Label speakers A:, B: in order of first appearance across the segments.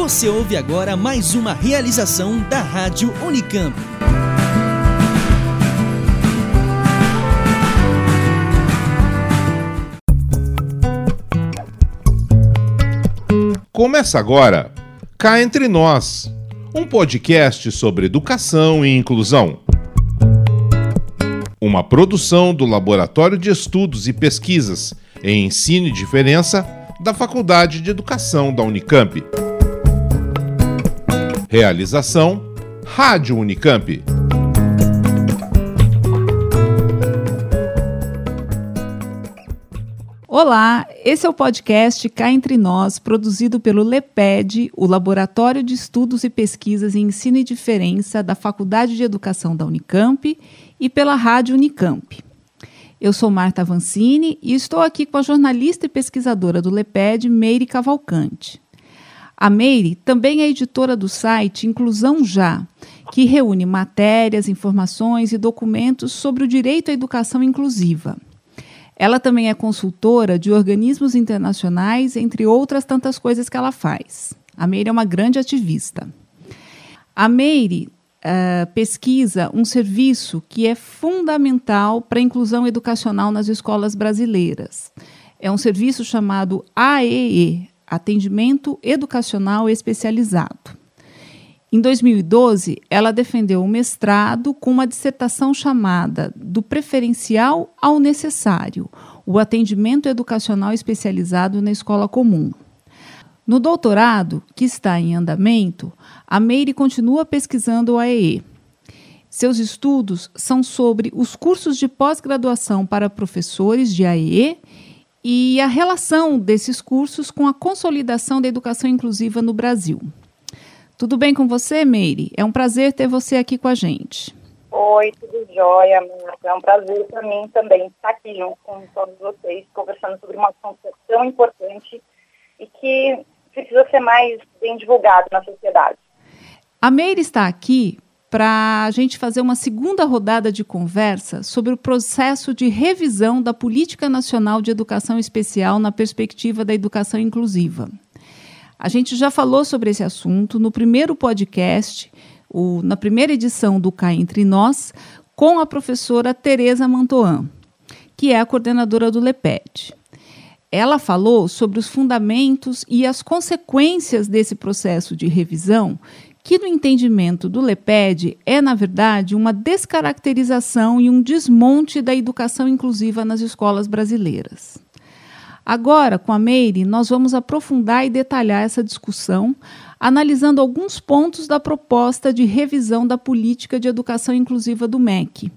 A: Você ouve agora mais uma realização da Rádio Unicamp.
B: Começa agora Cá Entre Nós, um podcast sobre educação e inclusão. Uma produção do Laboratório de Estudos e Pesquisas em Ensino e Diferença da Faculdade de Educação da Unicamp. Realização Rádio Unicamp.
C: Olá, esse é o podcast Cá Entre Nós, produzido pelo LEPED, o Laboratório de Estudos e Pesquisas em Ensino e Diferença da Faculdade de Educação da Unicamp e pela Rádio Unicamp. Eu sou Marta Avancini e estou aqui com a jornalista e pesquisadora do LEPED, Meire Cavalcante. A Meire também é editora do site Inclusão Já, que reúne matérias, informações e documentos sobre o direito à educação inclusiva. Ela também é consultora de organismos internacionais, entre outras tantas coisas que ela faz. A Meire é uma grande ativista. A Meire uh, pesquisa um serviço que é fundamental para a inclusão educacional nas escolas brasileiras. É um serviço chamado AEE, Atendimento Educacional Especializado. Em 2012, ela defendeu um mestrado com uma dissertação chamada Do Preferencial ao Necessário: O Atendimento Educacional Especializado na Escola Comum. No doutorado, que está em andamento, a Meire continua pesquisando o AEE. Seus estudos são sobre os cursos de pós-graduação para professores de AEE e a relação desses cursos com a consolidação da educação inclusiva no Brasil. Tudo bem com você, Meire? É um prazer ter você aqui com a gente.
D: Oi, tudo jóia, Marta. É um prazer para mim também estar aqui junto com todos vocês, conversando sobre uma assunto tão importante e que precisa ser mais bem divulgado na sociedade.
C: A Meire está aqui para a gente fazer uma segunda rodada de conversa sobre o processo de revisão da Política Nacional de Educação Especial na perspectiva da educação inclusiva. A gente já falou sobre esse assunto no primeiro podcast, o, na primeira edição do Cá Entre Nós, com a professora Tereza Mantoan, que é a coordenadora do LEPED. Ela falou sobre os fundamentos e as consequências desse processo de revisão que no entendimento do LEPED é, na verdade, uma descaracterização e um desmonte da educação inclusiva nas escolas brasileiras. Agora, com a Meire, nós vamos aprofundar e detalhar essa discussão, analisando alguns pontos da proposta de revisão da política de educação inclusiva do MEC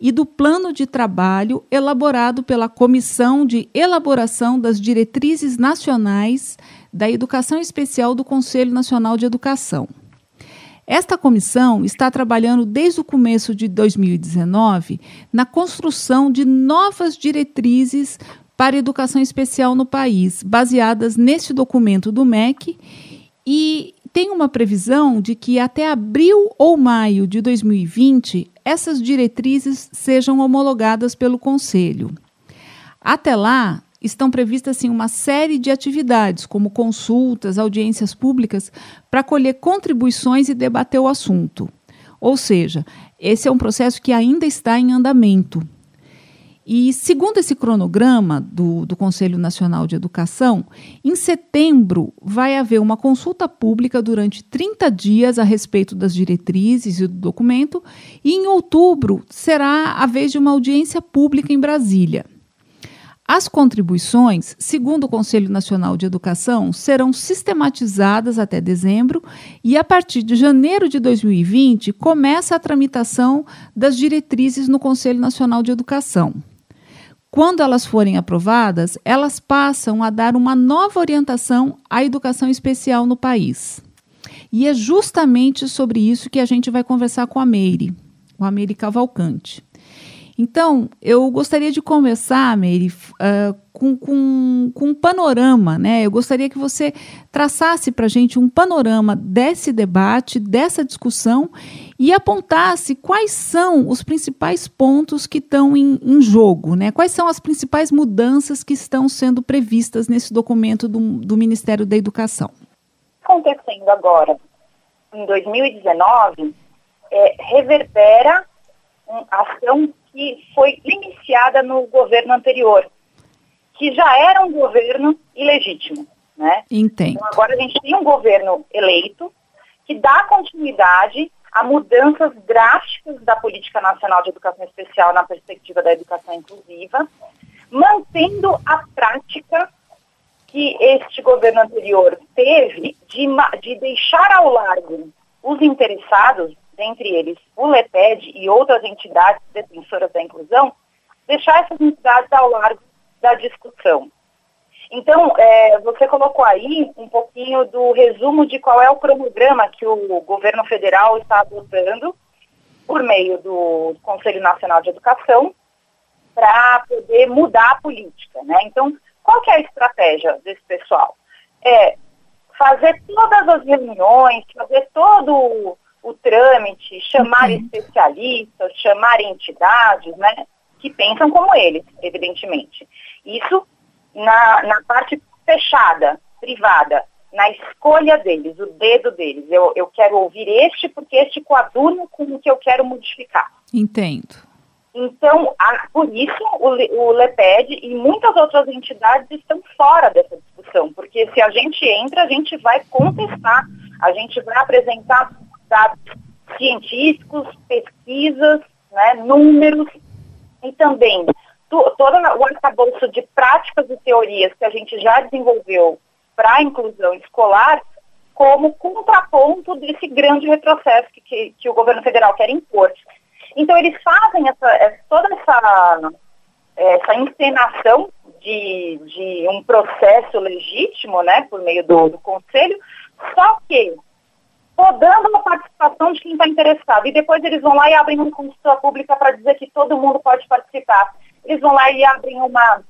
C: e do plano de trabalho elaborado pela Comissão de Elaboração das Diretrizes Nacionais da Educação Especial do Conselho Nacional de Educação. Esta comissão está trabalhando desde o começo de 2019 na construção de novas diretrizes para educação especial no país, baseadas neste documento do MEC, e tem uma previsão de que até abril ou maio de 2020 essas diretrizes sejam homologadas pelo Conselho. Até lá, estão previstas assim, uma série de atividades, como consultas, audiências públicas, para colher contribuições e debater o assunto. Ou seja, esse é um processo que ainda está em andamento. E, segundo esse cronograma do, do Conselho Nacional de Educação, em setembro vai haver uma consulta pública durante 30 dias a respeito das diretrizes e do documento, e em outubro será a vez de uma audiência pública em Brasília. As contribuições, segundo o Conselho Nacional de Educação, serão sistematizadas até dezembro e, a partir de janeiro de 2020, começa a tramitação das diretrizes no Conselho Nacional de Educação. Quando elas forem aprovadas, elas passam a dar uma nova orientação à educação especial no país. E é justamente sobre isso que a gente vai conversar com a Meire, o a Meire Cavalcante. Então, eu gostaria de começar, Meire, uh, com, com, com um panorama, né? Eu gostaria que você traçasse para a gente um panorama desse debate, dessa discussão e apontasse quais são os principais pontos que estão em, em jogo, né? Quais são as principais mudanças que estão sendo previstas nesse documento do, do Ministério da Educação?
D: Acontecendo agora, em 2019, é, reverbera uma ação que foi iniciada no governo anterior, que já era um governo ilegítimo. Né?
C: Entendo.
D: Então, agora a gente tem um governo eleito que dá continuidade a mudanças drásticas da política nacional de educação especial na perspectiva da educação inclusiva, mantendo a prática que este governo anterior teve de, de deixar ao largo os interessados, dentre eles o LEPED e outras entidades defensoras da inclusão, deixar essas entidades ao largo da discussão. Então, é, você colocou aí um pouquinho do resumo de qual é o cronograma que o governo federal está adotando por meio do Conselho Nacional de Educação para poder mudar a política. Né? Então, qual que é a estratégia desse pessoal? É fazer todas as reuniões, fazer todo o, trâmite, chamar uhum. especialistas, chamar entidades, né, que pensam como eles, evidentemente. Isso na, na parte fechada, privada, na escolha deles, o dedo deles. Eu, eu quero ouvir este porque este coaduna com o que eu quero modificar.
C: Entendo.
D: Então, a, por isso, o, o LEPED e muitas outras entidades estão fora dessa discussão, porque se a gente entra, a gente vai contestar, a gente vai apresentar dados científicos, pesquisas, né, números, e também todo o arcabouço de práticas e teorias que a gente já desenvolveu para a inclusão escolar como contraponto desse grande retrocesso que, que, que, o governo federal quer impor. Então, eles fazem essa, toda essa, essa encenação de, de um processo legítimo, né, por meio do, do conselho, só que podando a participação de quem está interessado. E depois eles vão lá e abrem uma consulta pública para dizer que todo mundo pode participar eles vão lá e abrem uma,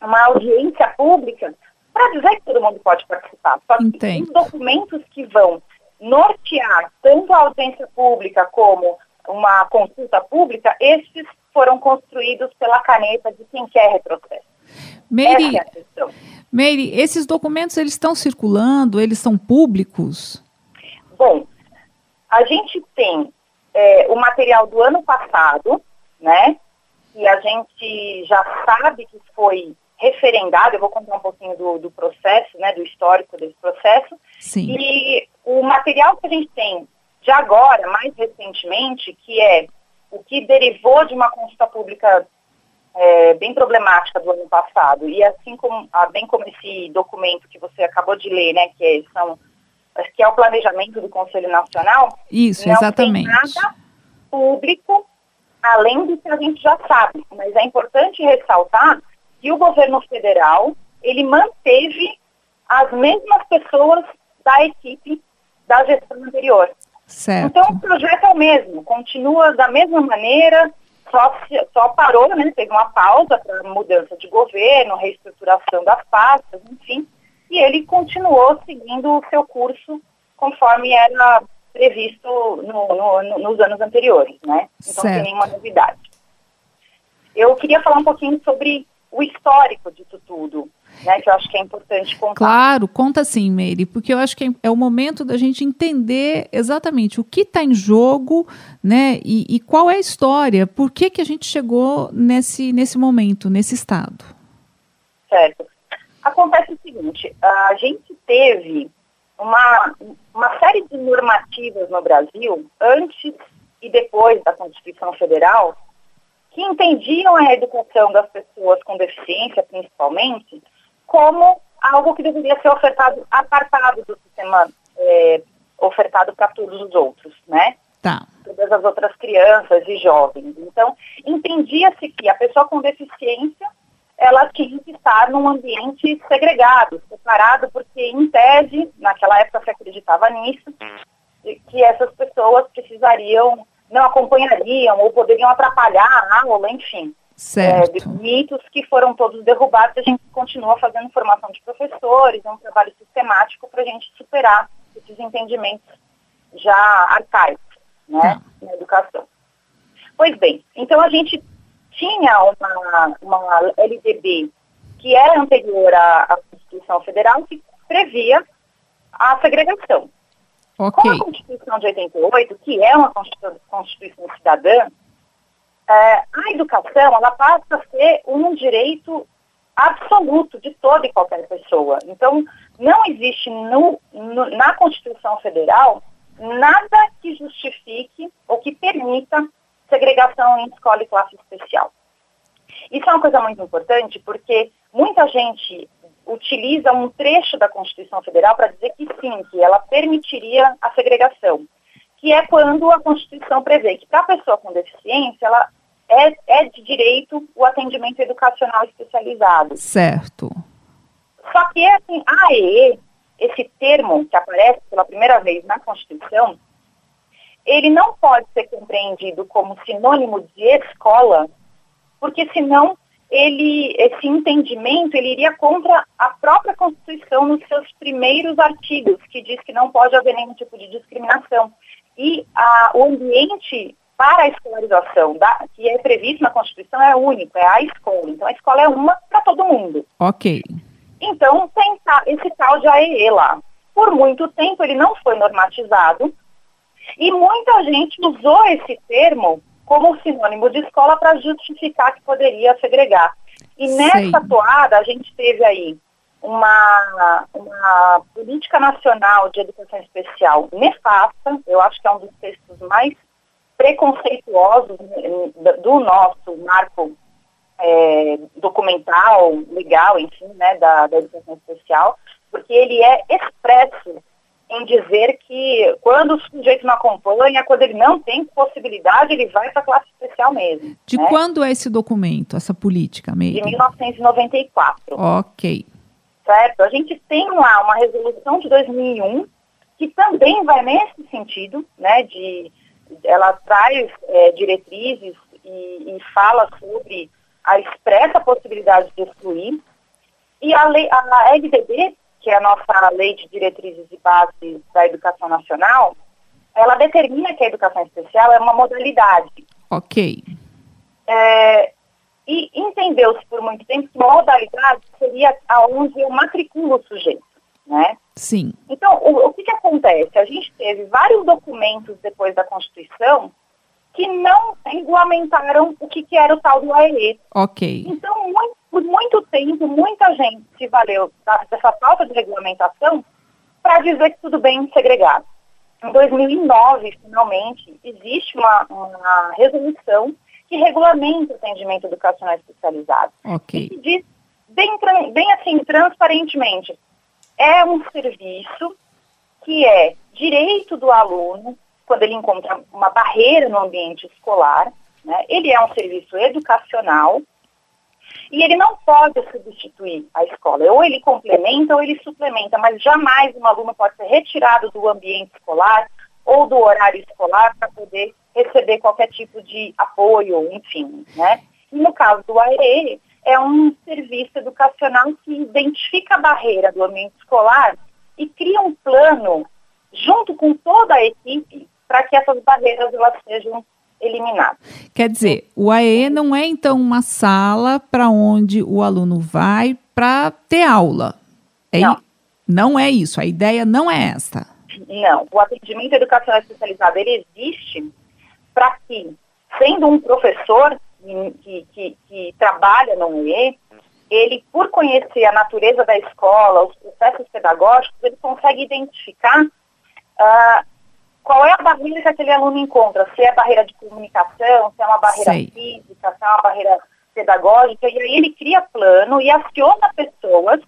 D: uma audiência pública para dizer que todo mundo pode participar. Só que os documentos que vão nortear tanto a audiência pública como uma consulta pública, estes foram construídos pela caneta de quem quer retrocesso.
C: Meire, é Meire, esses documentos eles estão circulando, eles são públicos?
D: Bom, a gente tem é, o material do ano passado, né, que a gente já sabe que foi referendado, eu vou contar um pouquinho do, do processo, né, do histórico desse processo.
C: Sim.
D: E o material que a gente tem de agora, mais recentemente, que é o que derivou de uma consulta pública é, bem problemática do ano passado, e assim como, ah, bem como esse documento que você acabou de ler, né, que é, que é o planejamento do Conselho Nacional.
C: Isso, exatamente.
D: Não tem nada público além do que a gente já sabe. Mas é importante ressaltar que o governo federal, ele manteve as mesmas pessoas da equipe da gestão anterior.
C: Certo.
D: Então o projeto é o mesmo, continua da mesma maneira, só, só parou, né, teve uma pausa para mudança de governo, reestruturação das pastas, enfim, e ele continuou seguindo o seu curso conforme era previsto no, no, nos anos anteriores, né? Então certo. tem nenhuma novidade. Eu queria falar um pouquinho sobre o histórico disso tudo, né, que eu acho que é importante contar.
C: Claro, conta sim, Meire, porque eu acho que é o momento da gente entender exatamente o que está em jogo, né, e, e, qual é a história, por que, que a gente chegou nesse, nesse momento, nesse estado.
D: Certo. Acontece o seguinte, a gente teve uma, uma série de normativas no Brasil, antes e depois da Constituição Federal, que entendiam a educação das pessoas com deficiência, principalmente, como algo que deveria ser ofertado, apartado do sistema é, ofertado para todos os outros, né?
C: Tá.
D: Todas as outras crianças e jovens. Então, entendia-se que a pessoa com deficiência ela tinha que estar num ambiente segregado, separado, porque, em tese, naquela época se acreditava nisso, que essas pessoas precisariam, não acompanhariam ou poderiam atrapalhar a aula, enfim.
C: Certo.
D: É, mitos que foram todos derrubados, a gente continua fazendo formação de professores, é um trabalho sistemático para a gente superar esses entendimentos já arcaicos né, tá. na educação. Pois bem, então a gente tinha uma, uma LDB que era anterior à, à Constituição Federal que previa a segregação.
C: Okay.
D: Com a Constituição de 88, que é uma Constituição, Constituição cidadã, é, a educação ela passa a ser um direito absoluto de toda e qualquer pessoa. Então, não existe no, no, na Constituição Federal nada que justifique ou que permita segregação em escola e classe especial. Isso é uma coisa muito importante porque muita gente utiliza um trecho da Constituição Federal para dizer que sim, que ela permitiria a segregação, que é quando a Constituição prevê que para a pessoa com deficiência ela é, é de direito o atendimento educacional especializado.
C: Certo.
D: Só que assim, a AEE, esse termo que aparece pela primeira vez na Constituição, ele não pode ser compreendido como sinônimo de escola, porque senão ele, esse entendimento ele iria contra a própria Constituição nos seus primeiros artigos, que diz que não pode haver nenhum tipo de discriminação. E a, o ambiente para a escolarização da, que é previsto na Constituição é único, é a escola. Então a escola é uma para todo mundo.
C: Ok.
D: Então tem esse tal de AEE lá. Por muito tempo ele não foi normatizado e muita gente usou esse termo como sinônimo de escola para justificar que poderia segregar. E nessa toada a gente teve aí uma, uma política nacional de educação especial nefasta, eu acho que é um dos textos mais preconceituosos do nosso marco é, documental, legal, enfim, né, da, da educação especial, porque ele é expresso em dizer que quando o sujeito não acompanha, quando ele não tem possibilidade, ele vai para a classe especial mesmo.
C: De
D: né?
C: quando é esse documento, essa política mesmo?
D: De 1994.
C: Ok.
D: Certo? A gente tem lá uma resolução de 2001 que também vai nesse sentido, né, de ela traz é, diretrizes e, e, fala sobre a expressa possibilidade de excluir. E a, lei, a LDB, que é a nossa Lei de Diretrizes e Bases da Educação Nacional, ela determina que a educação especial é uma modalidade.
C: Ok.
D: É, e entendeu-se por muito tempo que modalidade seria aonde eu matriculo o sujeito né?
C: Sim.
D: Então, o, o que, que acontece? A gente teve vários documentos depois da Constituição que não regulamentaram o que, que era o tal do AEE.
C: Ok.
D: Então, muito, por muito tempo, muita gente se valeu dessa falta de regulamentação para dizer que tudo bem segregado. Em 2009, finalmente, existe uma, uma resolução que regulamenta o atendimento educacional especializado.
C: Ok.
D: E que diz bem, bem assim, transparentemente, é um serviço que é direito do aluno, quando ele encontra uma barreira no ambiente escolar, né? ele é um serviço educacional e ele não pode substituir a escola. Ou ele complementa ou ele suplementa, mas jamais um aluno pode ser retirado do ambiente escolar ou do horário escolar para poder receber qualquer tipo de apoio, enfim. Né? E no caso do AEE, é um serviço educacional que identifica a barreira do ambiente escolar e cria um plano junto com toda a equipe para que essas barreiras elas sejam eliminadas.
C: Quer dizer, o AE não é então uma sala para onde o aluno vai para ter aula. É
D: não.
C: não é isso, a ideia não é esta.
D: Não, o atendimento educacional especializado ele existe para que, sendo um professor, que, que, que trabalha no UE, ele, por conhecer a natureza da escola, os processos pedagógicos, ele consegue identificar uh, qual é a barreira que aquele aluno encontra, se é barreira de comunicação, se é uma barreira Sei. física, se é uma barreira pedagógica, e aí ele cria plano e aciona pessoas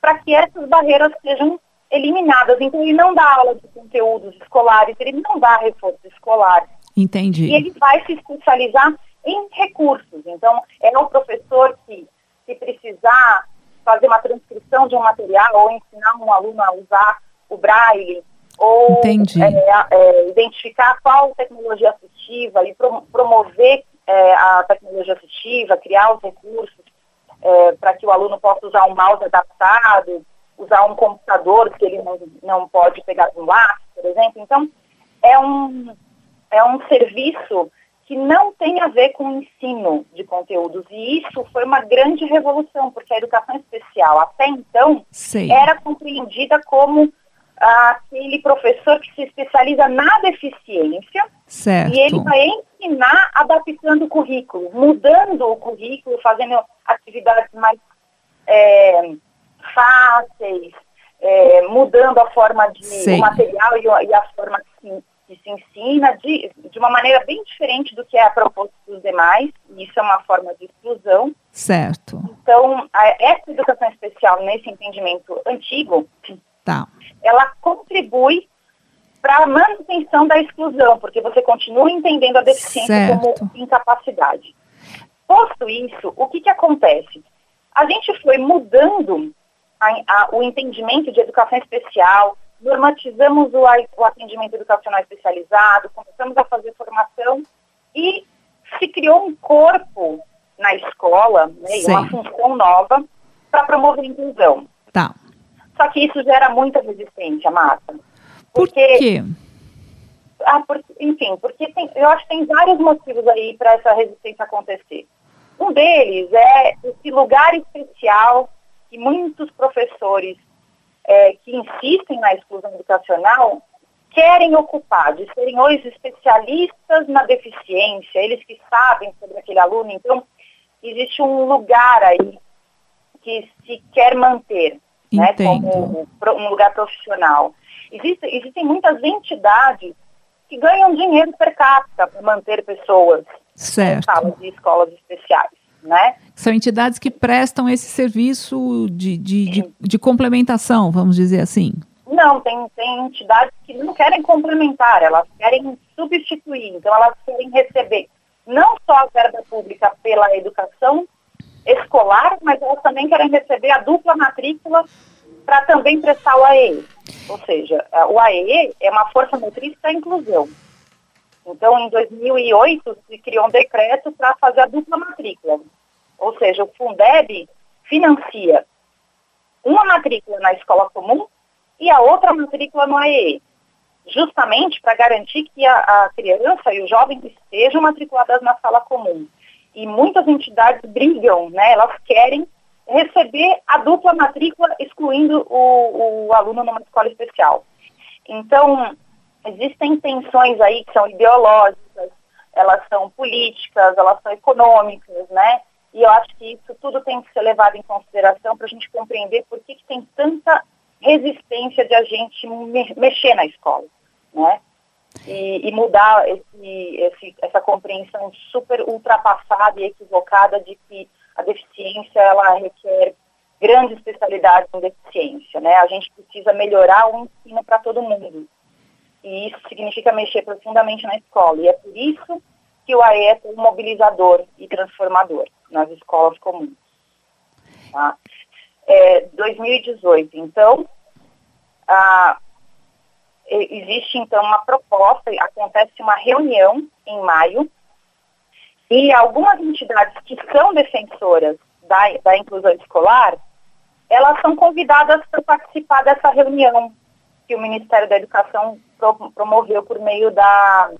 D: para que essas barreiras sejam eliminadas. Então ele não dá aula de conteúdos escolares, ele não dá reforço escolar.
C: Entendi.
D: E ele vai se especializar em recursos. Então, é o professor que, se precisar fazer uma transcrição de um material ou ensinar um aluno a usar o braille ou é, é, identificar qual tecnologia assistiva e promover é, a tecnologia assistiva, criar os recursos é, para que o aluno possa usar um mouse adaptado, usar um computador que ele não, não pode pegar um lápis, por exemplo. Então, é um, é um serviço que não tem a ver com o ensino de conteúdos. E isso foi uma grande revolução, porque a educação especial, até então,
C: Sei.
D: era compreendida como aquele professor que se especializa na deficiência
C: certo.
D: e ele vai ensinar adaptando o currículo, mudando o currículo, fazendo atividades mais é, fáceis, é, mudando a forma de o material e, e, a forma que se, que se ensina de, de uma maneira bem diferente do que é a proposta dos demais. Isso é uma forma de exclusão.
C: Certo.
D: Então, a, essa educação especial, nesse entendimento antigo,
C: tá.
D: ela contribui para a manutenção da exclusão, porque você continua entendendo a deficiência certo. como incapacidade. Posto isso, o que, que acontece? A gente foi mudando a, a, o entendimento de educação especial, normatizamos o, o atendimento educacional especializado, começamos a fazer formação e se criou um corpo na escola, né, uma função nova para promover a inclusão.
C: Tá.
D: Só que isso gera muita resistência, Marta.
C: Porque, Por quê?
D: Ah, por, enfim, porque tem, eu acho que tem vários motivos aí para essa resistência acontecer. Um deles é esse lugar especial que muitos professores é, que insistem na exclusão educacional querem ocupar, de serem hoje especialistas na deficiência, eles que sabem sobre aquele aluno. Então, existe um lugar aí que se quer manter né, como um lugar profissional. Existe, existem muitas entidades que ganham dinheiro per capita para manter pessoas
C: certo.
D: em salas de escolas especiais. Né?
C: São entidades que prestam esse serviço de, de, de, de, complementação, vamos dizer assim.
D: Não, tem, tem entidades que não querem complementar, elas querem substituir, então elas querem receber não só a verba pública pela educação escolar, mas elas também querem receber a dupla matrícula para também prestar o AEE. Ou seja, o AEE é uma força motriz para inclusão. Então, em 2008, se criou um decreto para fazer a dupla matrícula. Ou seja, o Fundeb financia uma matrícula na escola comum e a outra matrícula no AEE, justamente para garantir que a, a, criança e o jovem estejam matriculadas na sala comum. E muitas entidades brigam, né? elas querem receber a dupla matrícula, excluindo o, o aluno numa escola especial. Então, existem tensões aí que são ideológicas, elas são políticas, elas são econômicas, né? E eu acho que isso tudo tem que ser levado em consideração para a gente compreender por que, que, tem tanta resistência de a gente me mexer na escola, né? E, e mudar esse, esse, essa compreensão super ultrapassada e equivocada de que a deficiência ela requer grande especialidade em deficiência, né? A gente precisa melhorar o ensino para todo mundo. E isso significa mexer profundamente na escola. E é por isso que o AE é um mobilizador e transformador nas escolas comuns. Tá? É, 2018, então, a, existe então uma proposta, acontece uma reunião em maio, e algumas entidades que são defensoras da, da inclusão escolar, elas são convidadas para participar dessa reunião que o Ministério da Educação pro, promoveu por meio da,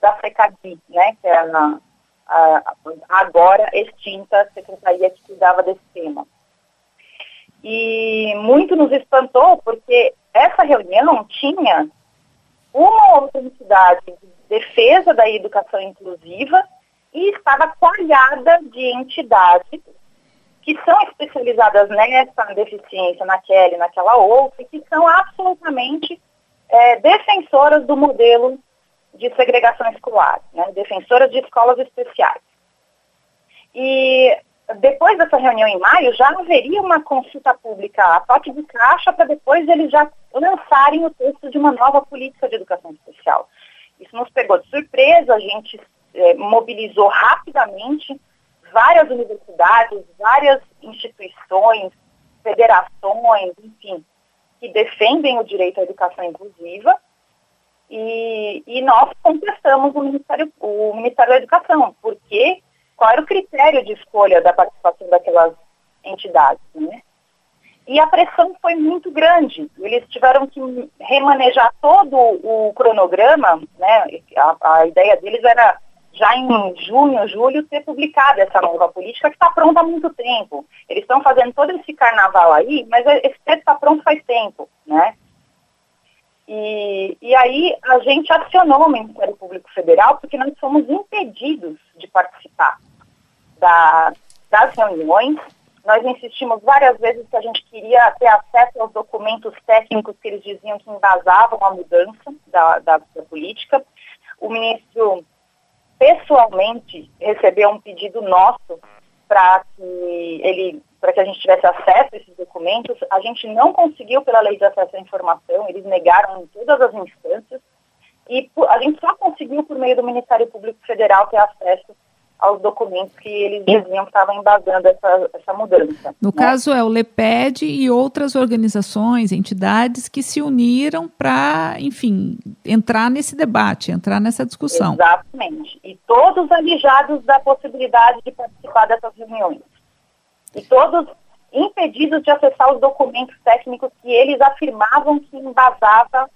D: da SECADI, né, que é a, a, agora extinta secretaria que cuidava desse tema. E muito nos espantou porque essa reunião tinha uma outra entidade de defesa da educação inclusiva e estava coalhada de entidades que são especializadas nessa deficiência, naquela e naquela outra, e que são absolutamente é, defensoras do modelo de segregação escolar, né, defensoras de escolas especiais. E depois dessa reunião em maio, já haveria uma consulta pública a toque de caixa para depois eles já lançarem o texto de uma nova política de educação especial. Isso nos pegou de surpresa, a gente é, mobilizou rapidamente várias universidades, várias instituições, federações, enfim, que defendem o direito à educação inclusiva. E, e nós contestamos o Ministério, o Ministério da Educação, porque qual era o critério de escolha da participação daquelas entidades, né? E a pressão foi muito grande. Eles tiveram que remanejar todo o cronograma, né? A, a ideia deles era já em junho, julho, ter publicado essa nova política que está pronta há muito tempo. Eles estão fazendo todo esse carnaval aí, mas esse texto está pronto faz tempo, né? E, e aí a gente acionou o Ministério Público Federal porque nós fomos impedidos de participar da, das reuniões. Nós insistimos várias vezes que a gente queria ter acesso aos documentos técnicos que eles diziam que embasavam a mudança da, da, da política. O ministro pessoalmente recebeu um pedido nosso para que ele para que a gente tivesse acesso a esses documentos. A gente não conseguiu pela lei de acesso à informação, eles negaram em todas as instâncias, e a gente só conseguiu por meio do Ministério Público Federal ter acesso aos documentos que eles diziam que estavam embasando essa, essa mudança.
C: No né? caso é o LEPED e outras organizações, entidades que se uniram para, enfim, entrar nesse debate, entrar nessa discussão.
D: Exatamente. E todos alijados da possibilidade de participar dessas reuniões. E todos impedidos de acessar os documentos técnicos que eles afirmavam que embasava,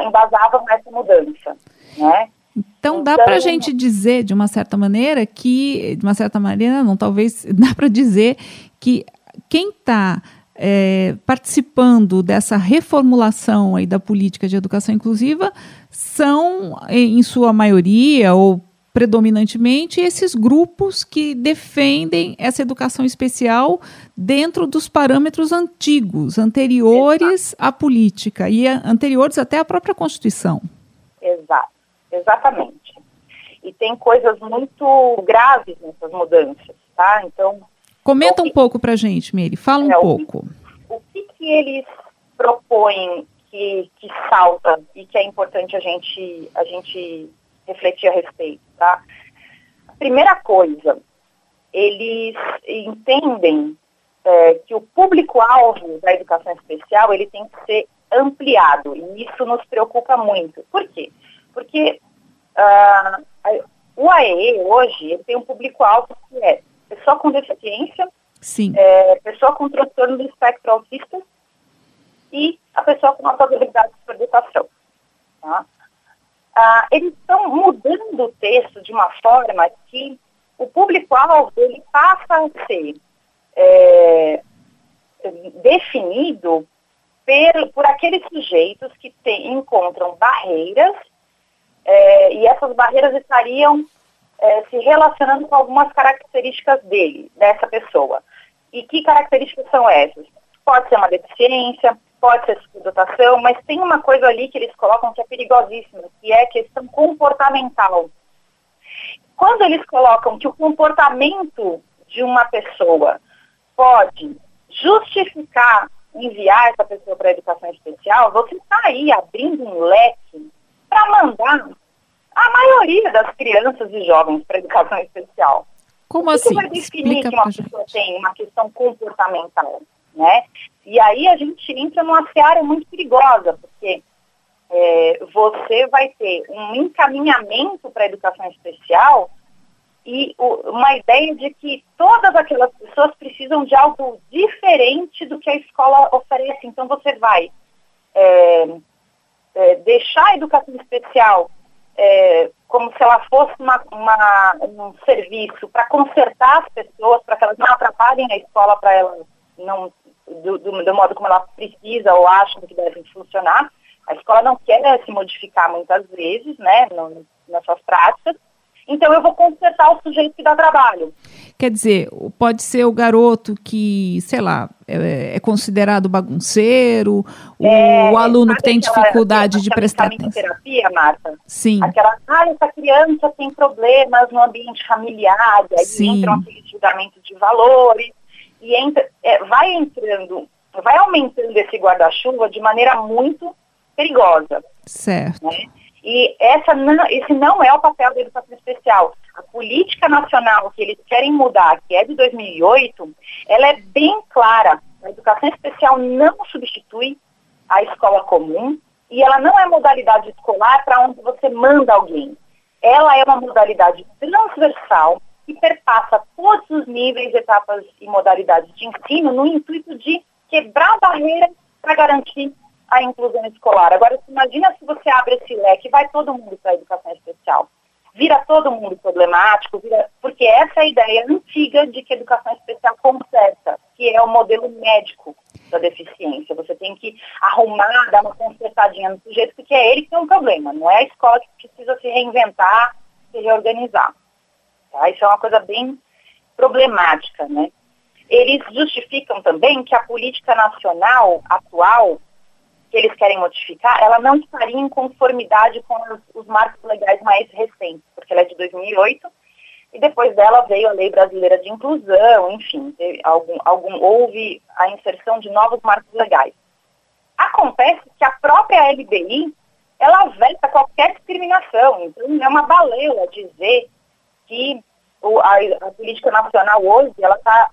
D: embasavam essa mudança. Né?
C: Então, dá para a então, gente dizer, de uma certa maneira, que, de uma certa maneira, não, talvez, dá para dizer que quem está é, participando dessa reformulação aí da política de educação inclusiva são, em sua maioria, ou predominantemente, esses grupos que defendem essa educação especial dentro dos parâmetros antigos, anteriores Exato. à política e anteriores até à própria Constituição.
D: Exato. Exatamente. E tem coisas muito graves nessas mudanças, tá? Então.
C: Comenta um pouco para gente, Miri. Fala um é, pouco.
D: O que, que eles propõem que, que salta e que é importante a gente, a gente refletir a respeito, tá? Primeira coisa, eles entendem é, que o público-alvo da educação especial ele tem que ser ampliado e isso nos preocupa muito. Por quê? Porque uh, o AE hoje tem um público-alvo que é pessoa com deficiência, é, pessoa com transtorno do espectro autista e a pessoa com altas habilidades de educação. Tá? Uh, eles estão mudando o texto de uma forma que o público-alvo ele passa a ser é, definido por, por aqueles sujeitos que tem, encontram barreiras é, e essas barreiras estariam é, se relacionando com algumas características dele, dessa pessoa. E que características são essas? Pode ser uma deficiência, pode ser subdotação, mas tem uma coisa ali que eles colocam que é perigosíssima, que é a questão comportamental. Quando eles colocam que o comportamento de uma pessoa pode justificar enviar essa pessoa para a educação especial, você está aí abrindo um leque para mandar a maioria das crianças e jovens para educação especial.
C: Como assim?
D: vai definir que uma pessoa tem uma questão comportamental, né? E aí a gente entra numa seara muito perigosa, porque é, você vai ter um encaminhamento para a educação especial e o, uma ideia de que todas aquelas pessoas precisam de algo diferente do que a escola oferece. Então você vai é, é, deixar a educação especial é, como se ela fosse uma, uma um serviço para consertar as pessoas, para que elas não atrapalhem a escola, para elas não, do, do, do, modo como ela precisa ou acham que devem funcionar. A escola não quer se modificar muitas vezes, né, no, nas suas práticas, então eu vou consertar o sujeito que dá trabalho.
C: Quer dizer, pode ser o garoto que, sei lá, é, é considerado bagunceiro, é, o aluno que tem dificuldade de prestar atenção.
D: terapia, Marta?
C: Sim.
D: Aquela, ah, essa criança tem problemas no ambiente familiar, e aí Sim. entram aqueles julgamentos de valores, e entra, é, vai entrando, vai aumentando esse guarda-chuva de maneira muito perigosa.
C: Certo.
D: Né? E essa não, esse não é o papel da educação especial. A política nacional que eles querem mudar, que é de 2008, ela é bem clara. A educação especial não substitui a escola comum e ela não é modalidade escolar para onde você manda alguém. Ela é uma modalidade transversal que perpassa todos os níveis, etapas e modalidades de ensino no intuito de quebrar barreiras para garantir a inclusão escolar. Agora, imagina se você abre esse leque, vai todo mundo para a educação especial. Vira todo mundo problemático, vira... porque essa é a ideia antiga de que a educação especial conserta, que é o modelo médico. da deficiência. Você tem que arrumar, dar uma consertadinha no sujeito, porque é ele que tem um problema, não é a escola que precisa se reinventar, se reorganizar. Tá? Isso é uma coisa bem problemática, né? Eles justificam também que a política nacional atual, que eles querem modificar, ela não estaria em conformidade com os, os marcos legais mais recentes, porque ela é de 2008, e depois dela veio a Lei Brasileira de Inclusão, enfim, algum, algum, houve a inserção de novos marcos legais. Acontece que a própria LBI, ela veta qualquer discriminação, então é uma balela dizer que a, a, política nacional hoje, ela está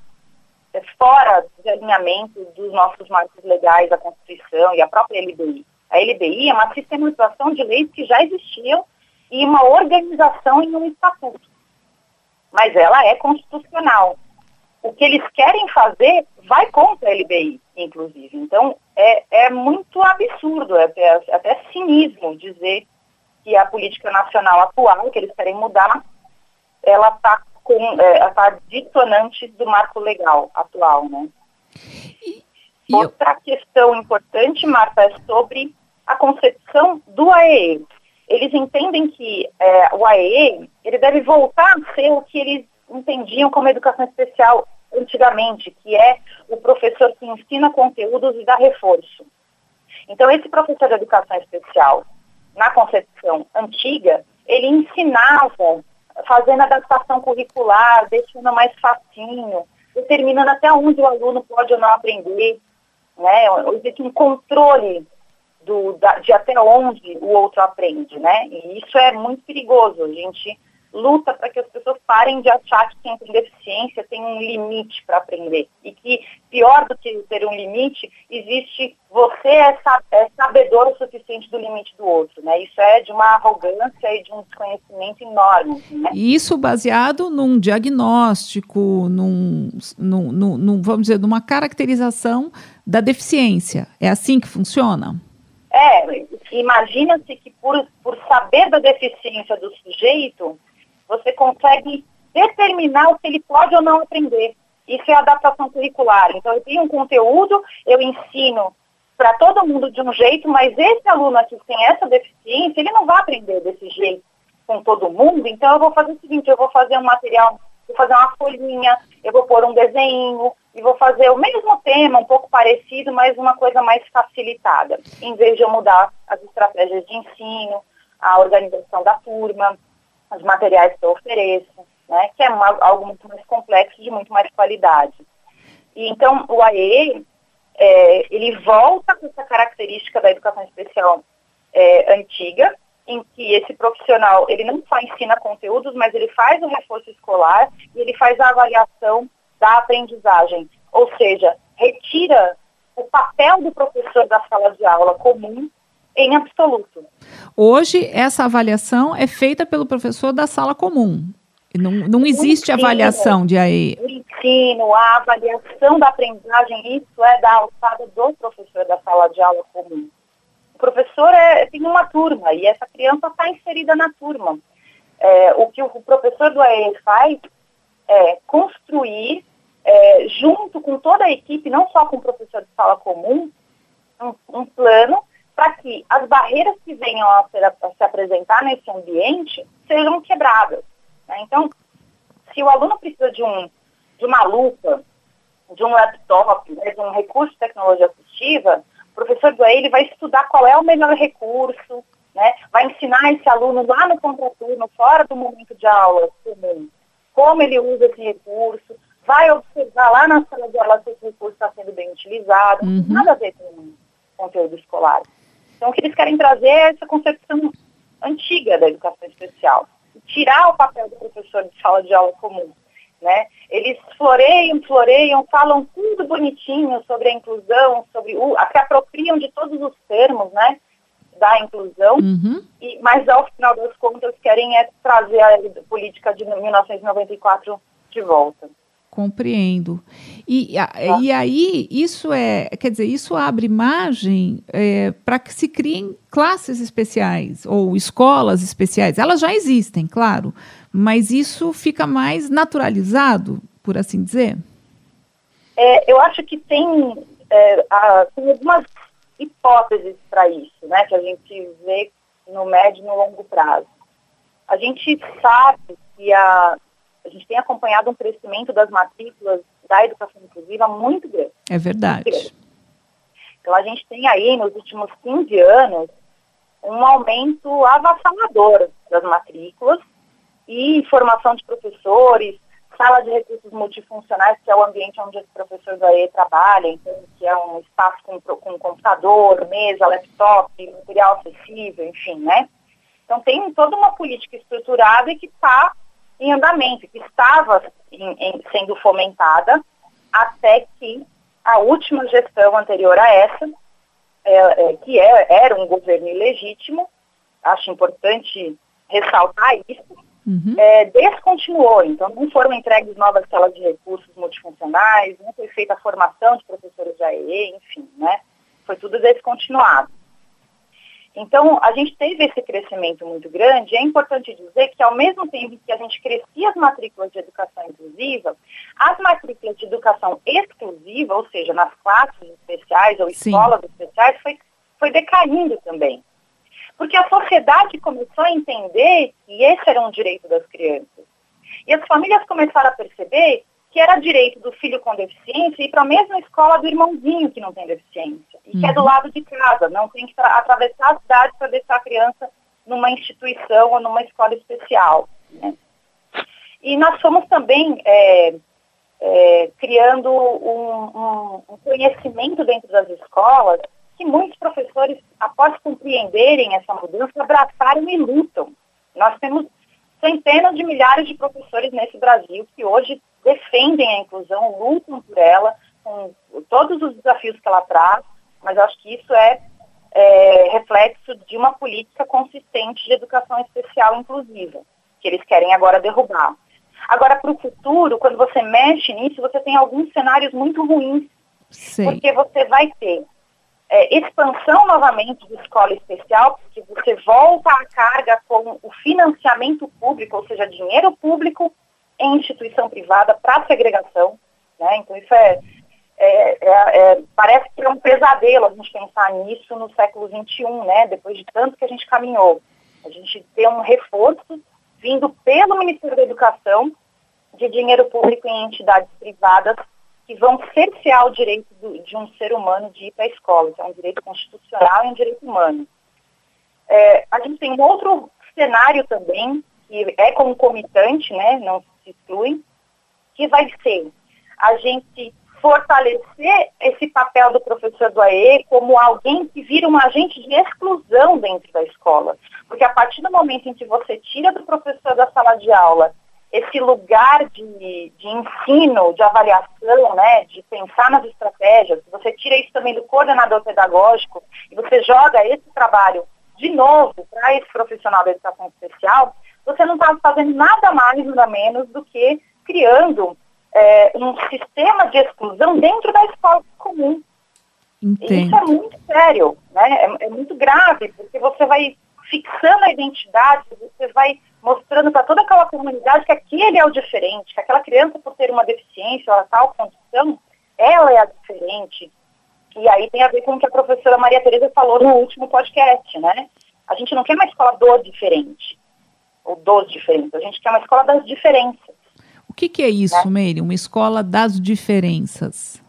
D: é, fora de alinhamento dos nossos marcos legais, da Constituição e a própria LBI. A LBI é uma sistematização de leis que já existiam e uma organização em um estatuto mas ela é constitucional. O que eles querem fazer vai contra a LBI, inclusive. Então, é, é muito absurdo, é até, é até cinismo dizer que a política nacional atual, que eles querem mudar, ela está é, tá dissonante do marco legal atual, né? E, e Outra eu... questão importante, Marta, é sobre a concepção do AEE eles entendem que é, o AEE ele deve voltar a ser o que eles entendiam como educação especial antigamente, que é o professor que ensina conteúdos e dá reforço. Então, esse professor de educação especial, na concepção antiga, ele ensinava fazendo adaptação curricular, deixando mais facinho, determinando até onde o aluno pode ou não aprender. Né? Existe um controle do, da, de até onde o outro aprende, né? E isso é muito perigoso. A gente luta para que as pessoas parem de achar que quem tem deficiência tem um limite para aprender. E que, pior do que ter um limite, existe você é, é sabedor o suficiente do limite do outro. Né? Isso é de uma arrogância e de um desconhecimento enorme. Né?
C: Isso baseado num diagnóstico, num, num, num, num, vamos dizer, numa caracterização da deficiência. É assim que funciona?
D: É, imagina-se que por, por saber da deficiência do sujeito, você consegue determinar o que ele pode ou não aprender. Isso é adaptação curricular. Então, eu tenho um conteúdo, eu ensino para todo mundo de um jeito, mas esse aluno aqui que tem essa deficiência, ele não vai aprender desse jeito com todo mundo. Então, eu vou fazer o seguinte, eu vou fazer um material, vou fazer uma folhinha, eu vou pôr um desenho, e vou fazer o mesmo tema, um pouco parecido, mas uma coisa mais facilitada, em vez de eu mudar as estratégias de ensino, a organização da turma, os materiais que eu ofereço, né, que é uma, algo muito mais complexo, de muito mais qualidade. E então o AE, é, ele volta com essa característica da educação especial é, antiga, em que esse profissional, ele não só ensina conteúdos, mas ele faz o reforço escolar e ele faz a avaliação da aprendizagem, ou seja, retira o papel do professor da sala de aula comum em absoluto.
C: Hoje, essa avaliação é feita pelo professor da sala comum. Não, não existe ensino, avaliação de AE.
D: O ensino, a avaliação da aprendizagem, isso é da alçada do professor da sala de aula comum. O professor é, tem uma turma e essa criança está inserida na turma. É, o que o professor do AE faz é construir, é, junto com toda a equipe, não só com o professor de sala comum, um, um plano para que as barreiras que venham a, ser, a, se apresentar nesse ambiente sejam quebradas. Né? Então, se o aluno precisa de, um, de uma lupa, de um laptop, né, de um recurso de tecnologia assistiva, o professor ele vai estudar qual é o melhor recurso, né, vai ensinar esse aluno lá no contraturno, fora do momento de aula comum, como ele usa esse recurso, vai observar lá na sala de aula se esse recurso está sendo bem utilizado, uhum. nada a ver com conteúdo escolar. Então, o que eles querem trazer é essa concepção antiga da educação especial, tirar o papel do professor de sala de aula comum. Né? Eles floreiam, floreiam, falam tudo bonitinho sobre a inclusão, sobre o, se apropriam de todos os termos, né? da inclusão, uhum. e, mas ao final das contas querem é trazer a política de 1994 de volta.
C: Compreendo. E, ah. e aí, isso é, quer dizer, isso abre margem é, para que se criem classes especiais ou escolas especiais. Elas já existem, claro, mas isso fica mais naturalizado, por assim dizer?
D: É, eu acho que tem é, a, tem algumas hipóteses para isso, né, que a gente vê no médio e no longo prazo. A gente sabe que a, a gente tem acompanhado um crescimento das matrículas da educação inclusiva muito grande.
C: É verdade. Grande.
D: Então, a gente tem aí, nos últimos 15 anos, um aumento avassalador das matrículas e formação de professores, sala de recursos multifuncionais, que é o ambiente onde os professores aí trabalham, então, que é um espaço com, com computador, mesa, laptop, material acessível, enfim, né? Então tem toda uma política estruturada e que está em andamento, que estava em, em, sendo fomentada até que a última gestão anterior a essa, é, é, que é, era um governo ilegítimo, acho importante ressaltar isso, uhum. é, descontinuou. Então, não foram entregues novas salas de recursos multifuncionais, não foi feita a formação de professores de AEE, enfim, né? Foi tudo descontinuado. Então, a gente teve esse crescimento muito grande. É importante dizer que, ao mesmo tempo que a gente crescia as matrículas de educação inclusiva, as matrículas de educação exclusiva, ou seja, nas classes especiais ou Sim. escolas especiais, foi, foi decaindo também. Porque a sociedade começou a entender que esse era um direito das crianças. E as famílias começaram a perceber que era direito do filho com deficiência ir para a mesma escola do irmãozinho que não tem deficiência, e uhum. que é do uhum. lado de casa, não tem que atravessar a cidade para deixar a criança numa instituição ou numa escola especial. Né? E nós fomos também é, é, criando um, um, um conhecimento dentro das escolas que muitos professores, após compreenderem essa mudança, abraçaram e lutam. Nós temos centenas de milhares de professores nesse Brasil que hoje defendem a inclusão, lutam por ela, com todos os desafios que ela traz, mas acho que isso é, é reflexo de uma política consistente de educação especial inclusiva, que eles querem agora derrubar. Agora, para o futuro, quando você mexe nisso, você tem alguns cenários muito ruins, Sim. porque você vai ter é, expansão novamente de escola especial, porque você volta à carga com o financiamento público, ou seja, dinheiro público em instituição privada para segregação. Né? Então, isso é, é, é, é, parece que é um pesadelo a gente pensar nisso no século XXI, né? depois de tanto que a gente caminhou. A gente tem um reforço vindo pelo Ministério da Educação de dinheiro público em entidades privadas que vão cercear o direito do, de um ser humano de ir para a escola, que é um direito constitucional e um direito humano. É, a gente tem um outro cenário também, que é concomitante, né, não se exclui, que vai ser a gente fortalecer esse papel do professor do AE como alguém que vira um agente de exclusão dentro da escola. Porque a partir do momento em que você tira do professor da sala de aula esse lugar de, de ensino, de avaliação, né, de pensar nas estratégias, você tira isso também do coordenador pedagógico e você joga esse trabalho de novo para esse profissional da educação especial, você não está fazendo nada mais, nada menos do que criando é, um sistema de exclusão dentro da escola comum. Entendo. Isso é muito sério, né? É, é, muito grave, porque você vai fixando a identidade, você vai mostrando para toda aquela comunidade que aquele é o diferente, que aquela criança, por ter uma deficiência ou tal condição, ela é a diferente. E aí tem a ver com o que a professora Maria Tereza falou no último podcast, né? A gente não quer uma escola do diferente ou dos diferentes. A gente quer uma escola das diferenças.
C: O que, que é isso, né? Meire? Uma escola das diferenças?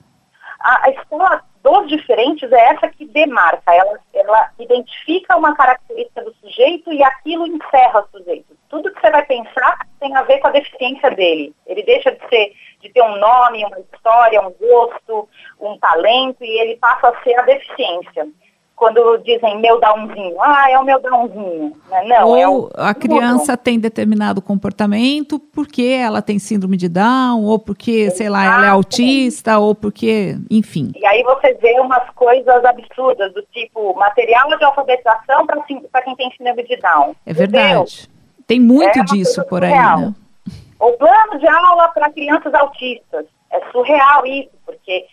D: A, a, escola dos diferentes é essa que demarca, ela, ela identifica uma característica do sujeito e aquilo encerra o sujeito. Tudo que você vai pensar tem a ver com a deficiência dele. Ele deixa de ser, de ter um nome, uma história, um gosto, um talento, e ele passa a ser a deficiência quando dizem meu dãozinho, ah, é o meu dãozinho. Né? Não,
C: ou
D: é o,
C: a criança tem determinado comportamento porque ela tem síndrome de Down, ou porque, sei lá, ela é autista, ou porque, enfim.
D: E aí você vê umas coisas absurdas, do tipo material de alfabetização para quem tem síndrome de Down.
C: É verdade. Tem muito é disso por aí, né?
D: O plano de aula para crianças autistas. É surreal isso, porque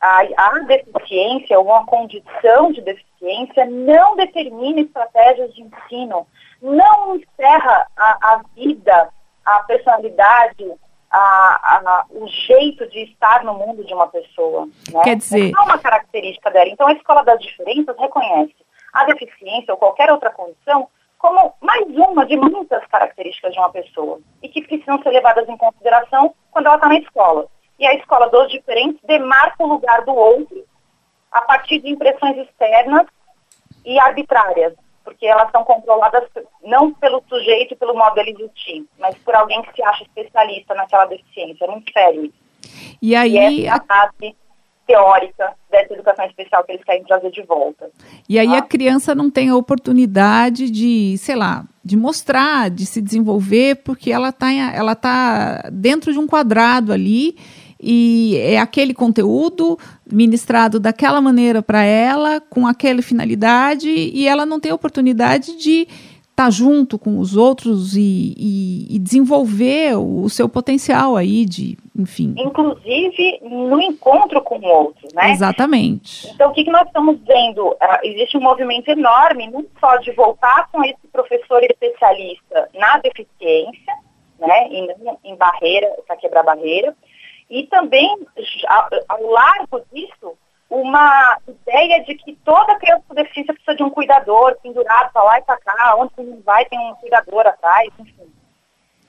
D: a, a deficiência ou uma condição de deficiência não determina estratégias de ensino, não encerra a, a vida, a personalidade a, a, o jeito de estar no mundo de uma pessoa. Né?
C: Quer dizer...
D: É uma característica dela. Então, a Escola das Diferenças reconhece a deficiência ou qualquer outra condição como mais uma de muitas características de uma pessoa e que precisam ser levadas em consideração quando ela está na escola. E a escola dos diferentes demarca o lugar do outro a partir de impressões externas e arbitrárias, porque elas são controladas não pelo sujeito, pelo modo dele existir, mas por alguém que se acha especialista naquela deficiência. É muito sério isso.
C: E aí...
D: E essa é a base teórica dessa educação especial que eles querem trazer de volta.
C: E aí tá? a criança não tem a oportunidade de, sei lá, de mostrar, de se desenvolver, porque ela está ela tá dentro de um quadrado ali e é aquele conteúdo ministrado daquela maneira para ela, com aquela finalidade, e ela não tem oportunidade de estar tá junto com os outros e, e, e, desenvolver o, seu potencial aí de, enfim.
D: Inclusive no encontro com o outro, né?
C: Exatamente.
D: Então o que, que nós estamos vendo? Uh, existe um movimento enorme, não só de voltar com esse professor especialista na deficiência, né, em, em barreira, para quebrar barreira, e também, ao largo disso, uma ideia de que toda criança com deficiência precisa de um cuidador pendurado para lá e para cá, onde não vai tem um cuidador atrás, enfim.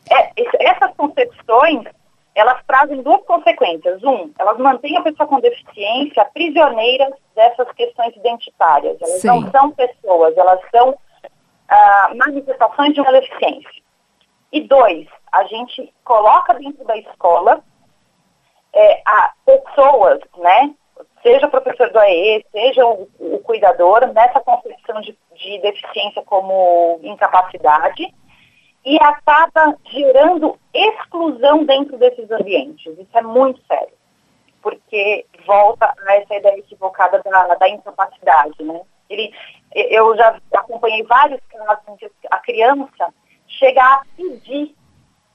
D: É, essas concepções, elas trazem duas consequências. Um, elas mantêm a pessoa com deficiência prisioneira dessas questões identitárias. Elas Sim. não são pessoas, elas são ah, manifestações de uma deficiência. E dois, a gente coloca dentro da escola é, a pessoas, né, seja o professor do AE, seja o, o cuidador, nessa concepção de, de, deficiência como incapacidade, e acaba gerando exclusão dentro desses ambientes. Isso é muito sério, porque volta a essa ideia equivocada da, da incapacidade, né? Ele, eu já acompanhei vários casos em que a criança chega a pedir,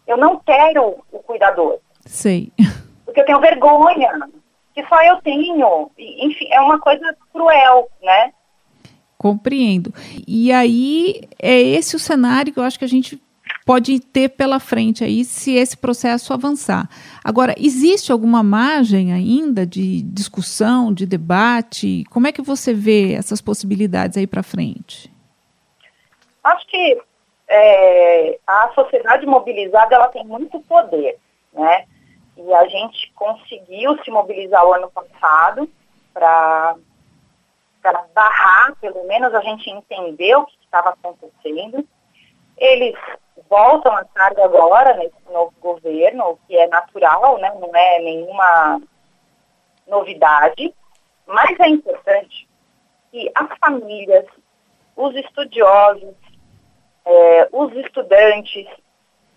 D: eu não quero o cuidador.
C: Sei
D: porque eu tenho vergonha, que só eu tenho. Enfim, é uma coisa cruel, né?
C: Compreendo. E aí é esse o cenário que eu acho que a gente pode ter pela frente aí se esse processo avançar. Agora, existe alguma margem ainda de discussão, de debate? Como é que você vê essas possibilidades aí para frente?
D: Acho que é, a sociedade mobilizada ela tem muito poder, né? E a gente conseguiu se mobilizar o ano passado para barrar, pelo menos a gente entender o que estava acontecendo. Eles voltam a carga agora nesse novo governo, o que é natural, né? não é nenhuma novidade, mas é importante que as famílias, os estudiosos, é, os estudantes,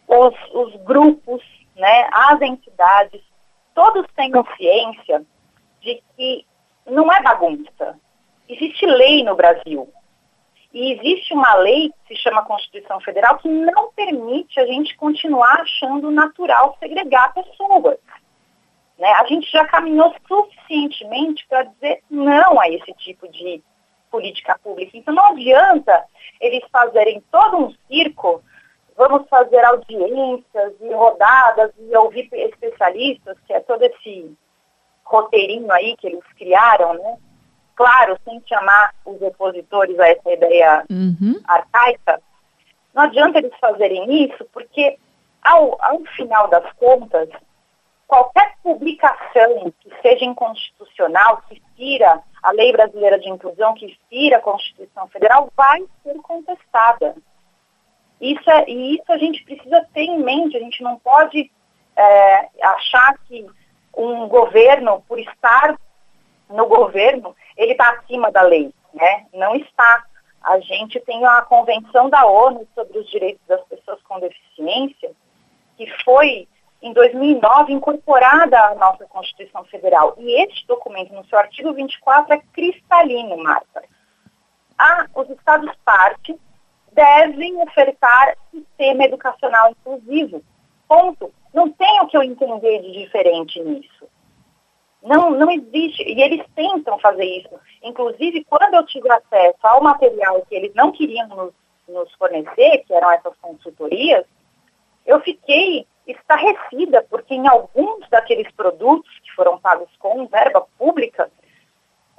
D: os, os grupos né, as entidades, todos tenham ciência de que não é bagunça. Existe lei no Brasil. E existe uma lei que se chama Constituição Federal que não permite a gente continuar achando natural segregar pessoas. Né? A gente já caminhou suficientemente para dizer não a esse tipo de política pública. Então não adianta eles fazerem todo um circo vamos fazer audiências e rodadas e ouvir especialistas, que é todo esse roteirinho aí que eles criaram, né? Claro, sem chamar os opositores a essa ideia uhum. arcaica, não adianta eles fazerem isso, porque ao, ao final das contas, qualquer publicação que seja inconstitucional, que fira a Lei Brasileira de Inclusão, que fira a Constituição Federal, vai ser contestada. Isso é, e isso a gente precisa ter em mente, a gente não pode é, achar que um governo, por estar no governo, ele está acima da lei. Né? Não está. A gente tem a Convenção da ONU sobre os Direitos das Pessoas com Deficiência, que foi, em 2009, incorporada à nossa Constituição Federal. E este documento, no seu artigo 24, é cristalino, Marta. Ah, os Estados-partes devem ofertar sistema educacional inclusivo. Ponto. Não tem o que eu entender de diferente nisso. Não, não existe. E eles tentam fazer isso. Inclusive, quando eu tive acesso ao material que eles não queriam nos, nos fornecer, que eram essas consultorias, eu fiquei estarrecida, porque em alguns daqueles produtos que foram pagos com verba pública,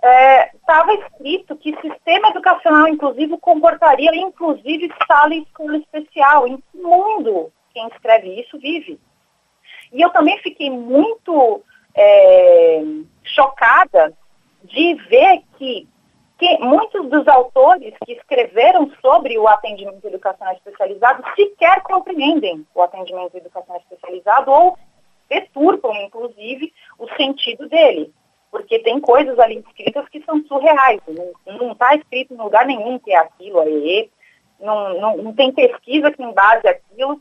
D: estava é, escrito que sistema educacional inclusivo comportaria inclusive sala e escola especial. Em que mundo quem escreve isso vive? E eu também fiquei muito é, chocada de ver que, que, muitos dos autores que escreveram sobre o atendimento educacional especializado sequer compreendem o atendimento educacional especializado ou deturpam, inclusive, o sentido dele. Porque tem coisas ali escritas que são surreais. Não está escrito em lugar nenhum que é aquilo, é não, não, não tem pesquisa que embase aquilo.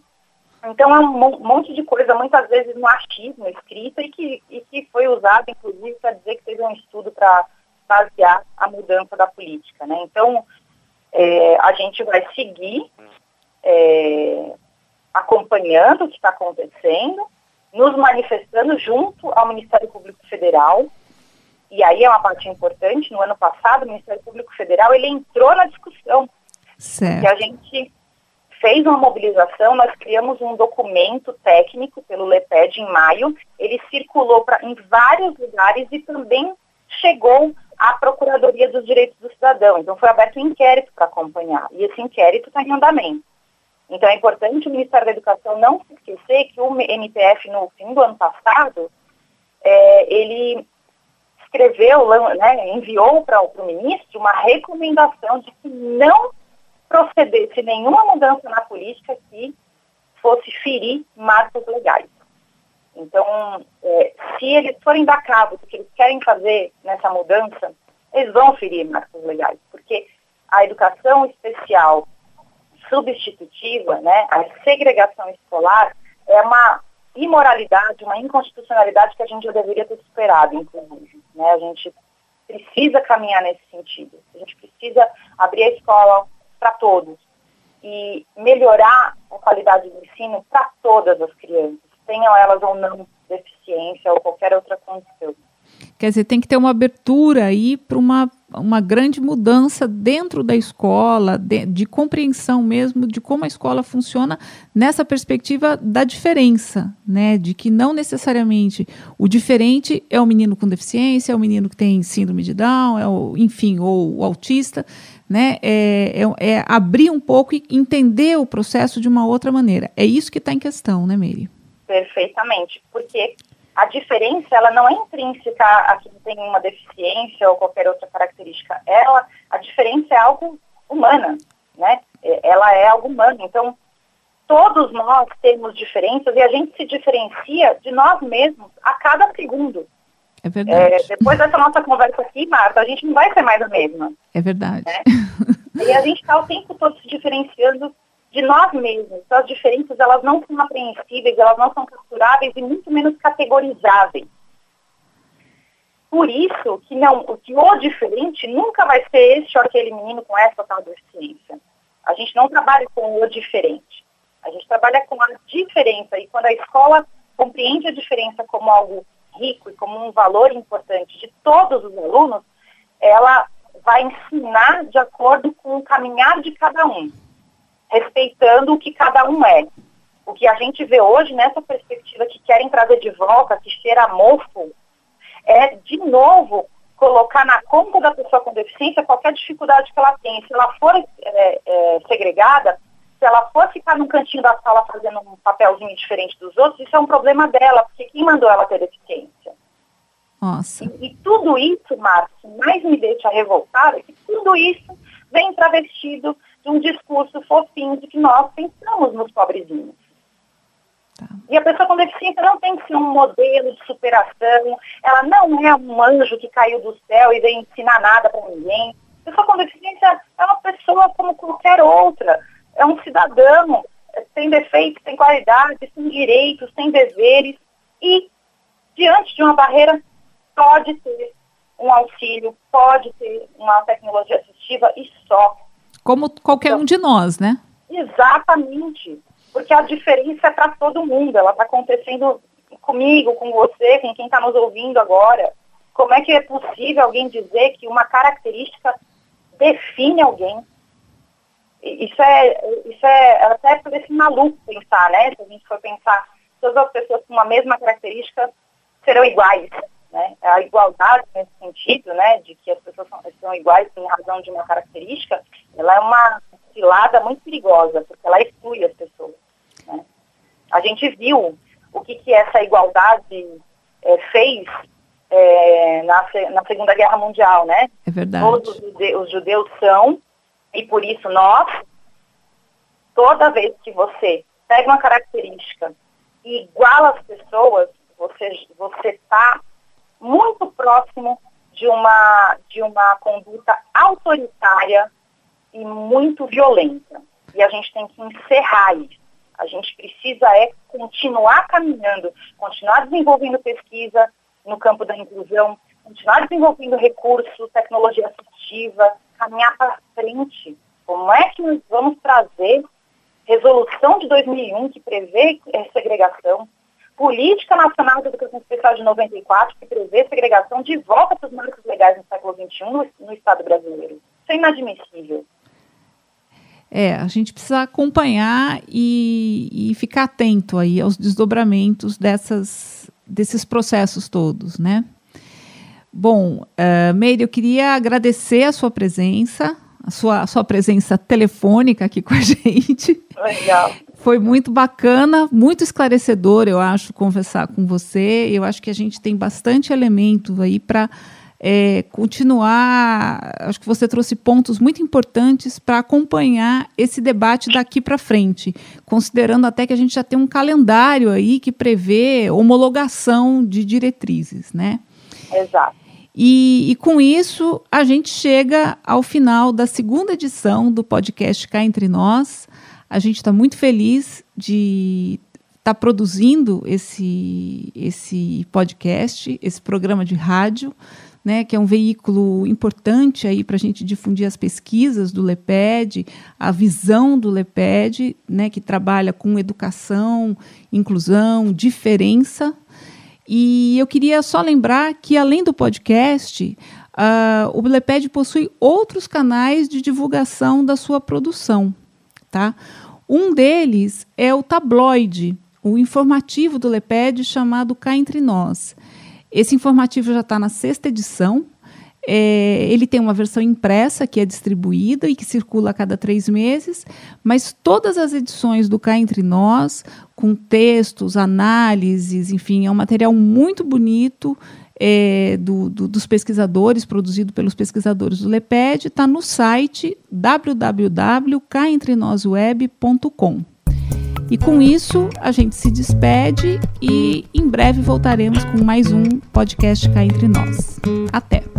D: Então é um monte de coisa, muitas vezes no achismo escrita e que, e que foi usado, inclusive, para dizer que teve um estudo para basear a mudança da política. Né? Então, é, a gente vai seguir é, acompanhando o que está acontecendo, nos manifestando junto ao Ministério Público Federal. E aí é uma parte importante, no ano passado, o Ministério Público Federal ele entrou na discussão.
C: Certo.
D: Que a gente fez uma mobilização, nós criamos um documento técnico pelo LEPED em maio, ele circulou pra, em vários lugares e também chegou à Procuradoria dos Direitos do Cidadão. Então foi aberto um inquérito para acompanhar, e esse inquérito está em andamento. Então é importante o Ministério da Educação não se esquecer que o MPF, no fim do ano passado, é, ele escreveu, né, enviou para o ministro uma recomendação de que não procedesse nenhuma mudança na política que fosse ferir marcos legais. Então, é, se eles forem dar cabo do que eles querem fazer nessa mudança, eles vão ferir marcos legais, porque a educação especial substitutiva, né, a segregação escolar, é uma imoralidade, uma inconstitucionalidade que a gente já deveria ter superado, inclusive. Né? A gente precisa caminhar nesse sentido. A gente precisa abrir a escola para todos e melhorar a qualidade do ensino para todas as crianças, tenham elas ou não deficiência ou qualquer outra condição.
C: Quer dizer, tem que ter uma abertura aí para uma, uma grande mudança dentro da escola, de, de, compreensão mesmo de como a escola funciona nessa perspectiva da diferença, né? De que não necessariamente o diferente é o menino com deficiência, é o menino que tem síndrome de Down, é o, enfim, ou o autista, né? É, é, é abrir um pouco e entender o processo de uma outra maneira. É isso que está em questão, né, Meire?
D: Perfeitamente, porque a diferença ela não é intrínseca a quem tem uma deficiência ou qualquer outra característica. Ela, a diferença é algo humana, né? É, ela é algo humano. Então, todos nós temos diferenças e a gente se diferencia de nós mesmos a cada segundo.
C: É verdade.
D: É, depois dessa nossa conversa aqui, Marta, a gente não vai ser mais a mesma.
C: É verdade. Né?
D: E a gente está o tempo todo se diferenciando de nós mesmos. Então, as diferenças, elas não são apreensíveis, elas não são capturáveis e muito menos categorizáveis. Por isso que não, que o diferente nunca vai ser este ou aquele menino com essa tal deficiência. A gente não trabalha com o diferente. A gente trabalha com a diferença. E quando a escola compreende a diferença como algo rico e como um valor importante de todos os alunos, ela vai ensinar de acordo com o caminhar de cada um, respeitando o que cada um é. O que a gente vê hoje nessa perspectiva que querem trazer de volta, que cheira mofo, é de novo colocar na conta da pessoa com deficiência qualquer dificuldade que ela tem. Se ela for é, é, segregada, se ela for ficar num cantinho da sala fazendo um papelzinho diferente dos outros, isso é um problema dela, porque quem mandou ela ter deficiência?
C: Nossa.
D: E, e tudo isso, Marcos, mais me deixa revoltada, é que tudo isso vem travestido de um discurso fofinho de que nós pensamos nos pobrezinhos. Tá. E a pessoa com deficiência não tem que ser um modelo de superação, ela não é um anjo que caiu do céu e veio ensinar nada para ninguém. A pessoa com deficiência é uma pessoa como qualquer outra é um cidadão, tem defeitos, tem qualidades, tem direitos, tem deveres e, diante de uma barreira, pode ter um auxílio, pode ter uma tecnologia assistiva e só.
C: Como qualquer então, um de nós, né?
D: Exatamente. Porque a diferença é para todo mundo. Ela está acontecendo comigo, com você, com quem está nos ouvindo agora. Como é que é possível alguém dizer que uma característica define alguém? Isso é, isso é até parece maluco pensar, né? Se a gente for pensar todas as pessoas com uma mesma característica serão iguais. Né? A igualdade nesse sentido, né, de que as pessoas são, são iguais em razão de uma característica, ela é uma cilada muito perigosa, porque ela exclui as pessoas. Né? A gente viu o que, que essa igualdade é, fez é, na, na Segunda Guerra Mundial, né?
C: É verdade.
D: Todos os judeus, os judeus são, e por isso nós, toda vez que você pega uma característica e iguala as pessoas, você você está muito próximo de uma de uma conduta autoritária e muito violenta. E a gente tem que encerrar isso. A gente precisa é continuar caminhando, continuar desenvolvendo pesquisa no campo da inclusão, continuar desenvolvendo recursos, tecnologia assistiva, caminhar para frente. Como é que nós vamos trazer resolução de 2001 que prevê segregação, Política Nacional de Educação Especial de 94 que prevê segregação de volta para os marcos legais no século XXI no, no Estado brasileiro. Isso é inadmissível.
C: É, a gente precisa acompanhar e, e ficar atento aí aos desdobramentos dessas, desses processos todos, né? Bom, uh, Meire, eu queria agradecer a sua presença, a sua, a sua presença telefônica aqui com a gente.
D: Legal.
C: Foi muito bacana, muito esclarecedor, eu acho, conversar com você. Eu acho que a gente tem bastante elemento aí para é, continuar. Acho que você trouxe pontos muito importantes para acompanhar esse debate daqui para frente, considerando até que a gente já tem um calendário aí que prevê homologação de diretrizes, né?
D: Exato.
C: E, e, com isso, a gente chega ao final da segunda edição do podcast Cá Entre Nós. A gente está muito feliz de estar tá produzindo esse, esse podcast, esse programa de rádio né, que é um veículo importante aí para a gente difundir as pesquisas do LEPED, a visão do LEPED, né, que trabalha com educação, inclusão, diferença. E eu queria só lembrar que, além do podcast, uh, o LEPED possui outros canais de divulgação da sua produção. Tá? Um deles é o tabloide, o informativo do LEPED chamado Cá Entre Nós. Esse informativo já está na sexta edição. É, ele tem uma versão impressa que é distribuída e que circula a cada três meses, mas todas as edições do Cá Entre Nós, com textos, análises, enfim, é um material muito bonito é, do, do, dos pesquisadores, produzido pelos pesquisadores do LEPED, está no site www.caentrenosweb.com. E com isso, a gente se despede e em breve voltaremos com mais um podcast Cá Entre Nós. Até!